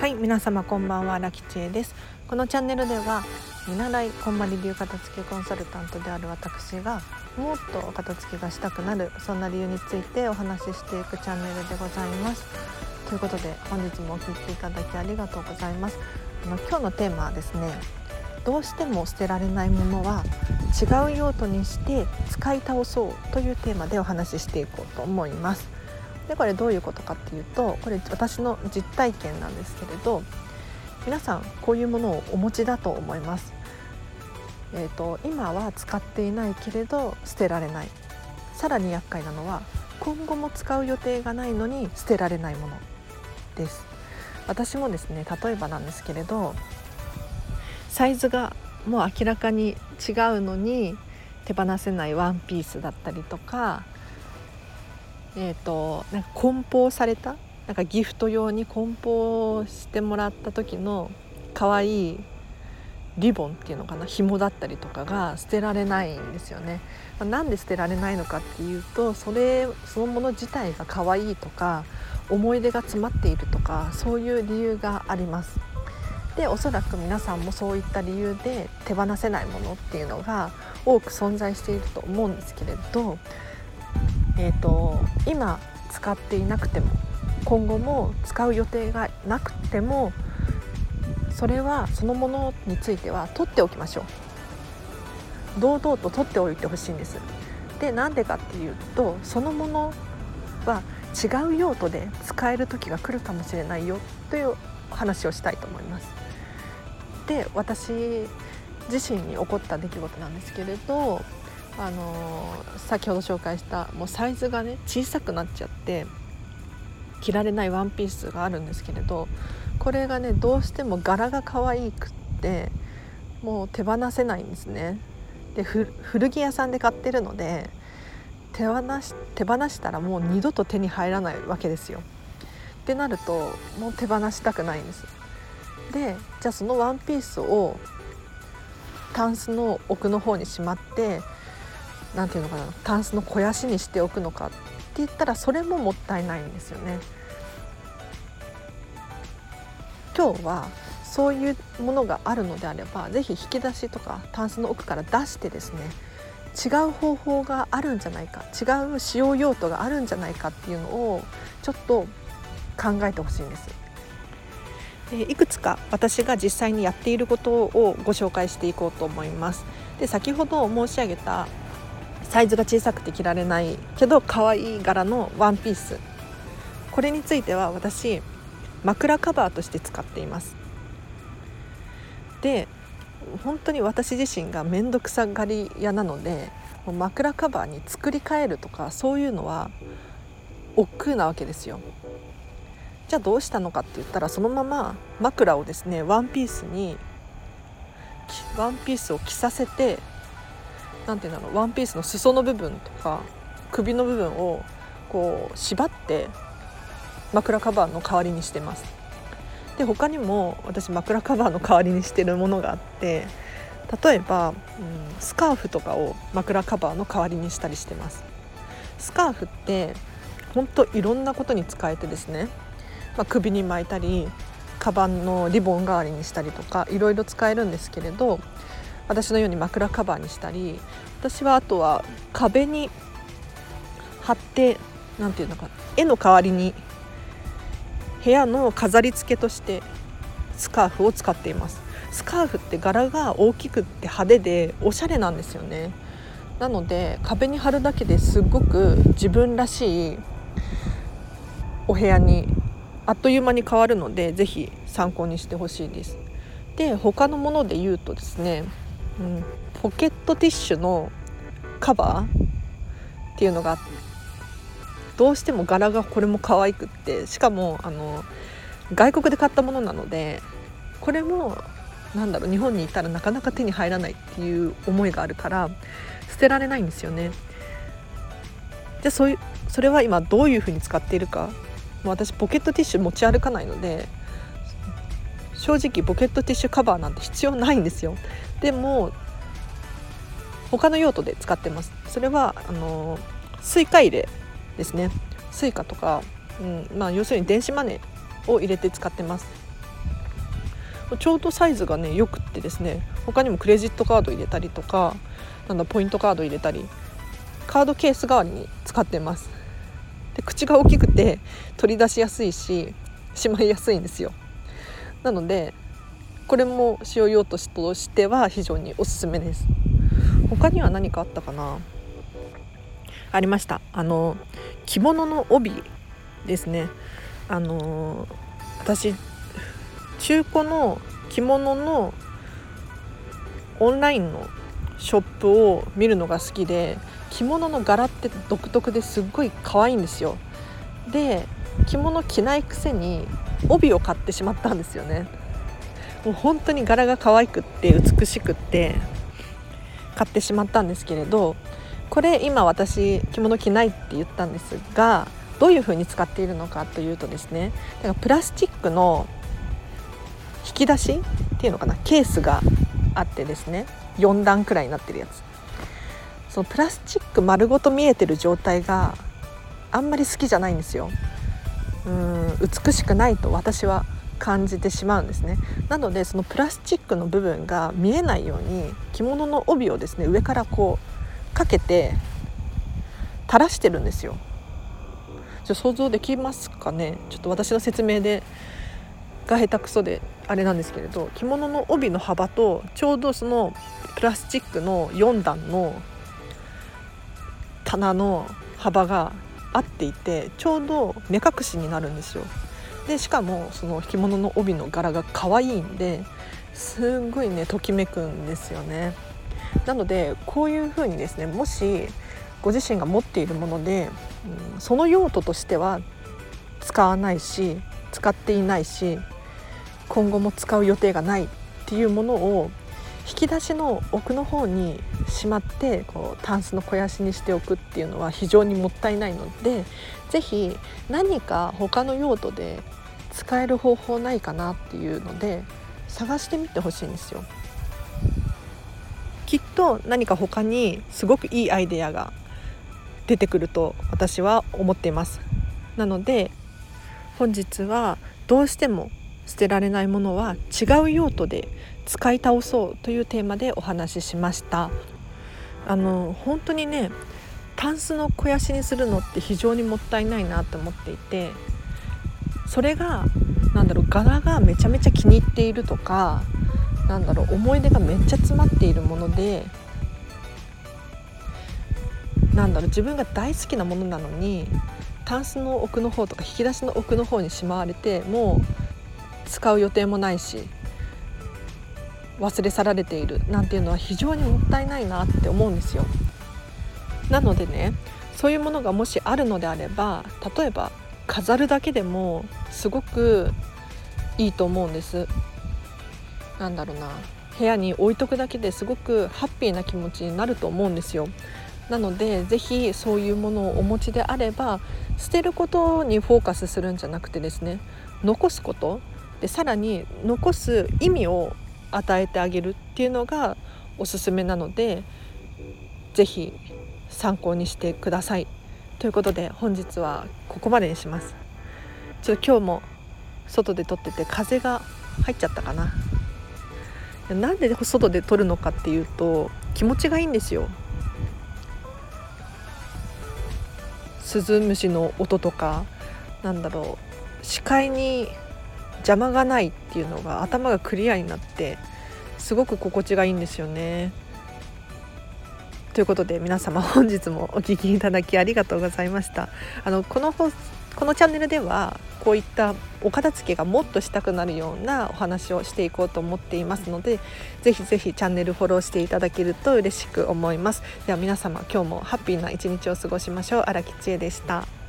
はい皆様こんばんはラキチエです。このチャンネルでは見習いこんまり流片付けコンサルタントである私がもっとお片付けがしたくなるそんな理由についてお話ししていくチャンネルでございます。ということで本日もお聴きいただきありがとうございます。あの今日のテーマはですねどうしても捨てられないものは違う用途にして使い倒そうというテーマでお話ししていこうと思います。でこれどういうことかっていうとこれ私の実体験なんですけれど皆さんこういうものをお持ちだと思います。えーと、今は使っていないけれど捨てられない。さらに厄介なのは今後も使う予定がないのに捨てられないものです。私もですね例えばなんですけれどサイズがもう明らかに違うのに手放せないワンピースだったりとかえーと、なんか梱包されたなんかギフト用に梱包してもらった時の可愛いリボンっていうのかな紐だったりとかが捨てられないんですよね。まあ、なんで捨てられないのかっていうとそれそのもの自体が可愛いとか思い出が詰まっているとかそういう理由があります。でおそらく皆さんもそういった理由で手放せないものっていうのが多く存在していると思うんですけれどえーと、今使っていなくても今後も使う予定がなくてもそれはそのものについては取っておきましょう。堂々と取っておいてほしいんです。でなんでかっていうとそのものは違う用途で使える時が来るかもしれないよという話をしたいと思います。で私自身に起こった出来事なんですけれどあの先ほど紹介したもうサイズがね小さくなっちゃって着られないワンピースがあるんですけれどこれがねどうしても柄が可愛くってもう手放せないんですね。で古着屋さんで買ってるので手放し手放したらもう二度と手に入らないわけですよ。ってなるともう手放したくないんです。でじゃあそのワンピースをタンスの奥の方にしまって何て言うのかなタンスの肥やしにしておくのかって言ったらそれももったいないんですよね。今日はそういうものがあるのであれば是非引き出しとかタンスの奥から出してですね違う方法があるんじゃないか違う使用用途があるんじゃないかっていうのをちょっと考えてほしいんです。いくつか私が実際にやっていることをご紹介していこうと思います。で先ほど申し上げたサイズが小さくて着られないけど可愛い柄のワンピース。これについては私枕カバーとして使っています。で本当に私自身が面倒くさがり屋なので枕カバーに作り変えるとかそういうのは億劫なわけですよ。じゃあどうしたのかって言ったらそのまま枕をですねワンピースにワンピースを着させて何て言うんだろうワンピースの裾の部分とか首の部分をこう縛って枕カバーの代わりにしてます。で他にも私枕カバーの代わりにしてるものがあって例えば、うん、スカーフとかを枕カバーの代わりにしたりしてます。スカーフって本当いろんなことに使えてですね、まあ、首に巻いたりカバンのリボン代わりにしたりとかいろいろ使えるんですけれど私のように枕カバーにしたり私はあとは壁に貼って何て言うのか絵の代わりに部屋の飾り付けとしてスカーフを使っています。スカーフって柄が大きくって派手でおしゃれなんですよね。なので壁に貼るだけですごく自分らしいお部屋にあっという間に変わるので是非参考にしてほしいですで他のもので言うとですねうん、ポケットティッシュのカバーっていうのがどうしても柄がこれも可愛くってしかもあの外国で買ったものなのでこれもなんだろう日本にいたらなかなか手に入らないっていう思いがあるから捨てられないんですよね。じゃそういうそれは今どういうふうに使っているか私ポケットティッシュ持ち歩かないので正直ポケットティッシュカバーなんて必要ないんですよ。でも他の用途で使ってます。それはあの Suica 入れですね。 Suica とか、うんまあ、要するに電子マネーを入れて使ってます。ちょうどサイズがねよくってですね他にもクレジットカード入れたりとかなんだポイントカード入れたりカードケース代わりに使ってます。で口が大きくて取り出しやすいししまいやすいんですよ。なのでこれも使用用途としては非常におすすめです。他には何かあったかな？ありました。あの着物の帯ですね。あの私中古の着物のオンラインのショップを見るのが好きで着物の柄って独特ですっごい可愛いんですよ。で着物着ないくせに帯を買ってしまったんですよね。もう本当に柄が可愛くって美しくって買ってしまったんですけれどこれ今私着物着ないって言ったんですがどういう風に使っているのかというとですねだからプラスチックの引き出しっていうのかなケースがあってですね。4段くらいになってるやつ。そのプラスチック丸ごと見えてる状態があんまり好きじゃないんですよ。うん美しくないと私は感じてしまうんですね。なのでそのプラスチックの部分が見えないように着物の帯をですね上からこうかけて垂らしてるんですよ。ちょ想像できますかね？ちょっと私の説明でが下手くそで。あれなんですけれど着物の帯の幅とちょうどそのプラスチックの4段の棚の幅が合っていてちょうど目隠しになるんですよ。でしかもその着物の帯の柄が可愛いんですっごいねときめくんですよね。なのでこういう風にですねもしご自身が持っているもので、うん、その用途としては使わないし使っていないし今後も使う予定がないっていうものを引き出しの奥の方にしまってこうタンスの肥やしにしておくっていうのは非常にもったいないので是非何か他の用途で使える方法ないかなっていうので探してみてほしいんですよ。きっと何か他にすごくいいアイデアが出てくると私は思っていますなので本日はどうしても捨てられないものは違う用途で使い倒そうというテーマでお話ししました。あの本当にねタンスの肥やしにするのって非常にもったいないなと思っていてそれがなんだろう柄がめちゃめちゃ気に入っているとかなんだろう思い出がめっちゃ詰まっているものでなんだろう自分が大好きなものなのにタンスの奥の方とか引き出しの奥の方にしまわれてもう使う予定もないし忘れ去られているなんていうのは非常にもったいないなって思うんですよ。なのでねそういうものがもしあるのであれば例えば飾るだけでもすごくいいと思うんです。なんだろうな部屋に置いとくだけですごくハッピーな気持ちになると思うんですよ。なので是非そういうものをお持ちであれば捨てることにフォーカスするんじゃなくてですね残すことでさらに残す意味を与えてあげるっていうのがおすすめなので是非参考にしてください。ということで本日はここまでにします。ちょっと今日も外で撮ってて風が入っちゃったかな。なんで外で撮るのかっていうと気持ちがいいんですよスズムシの音とかなんだろう視界に邪魔がないっていうのが頭がクリアになってすごく心地がいいんですよね。ということで皆様本日もお聴きいただきありがとうございました。あのこのこのチャンネルではこういったお片付けがもっとしたくなるようなお話をしていこうと思っていますのでぜひぜひチャンネルフォローしていただけると嬉しく思いますでは皆様今日もハッピーな一日を過ごしましょう荒木千恵でした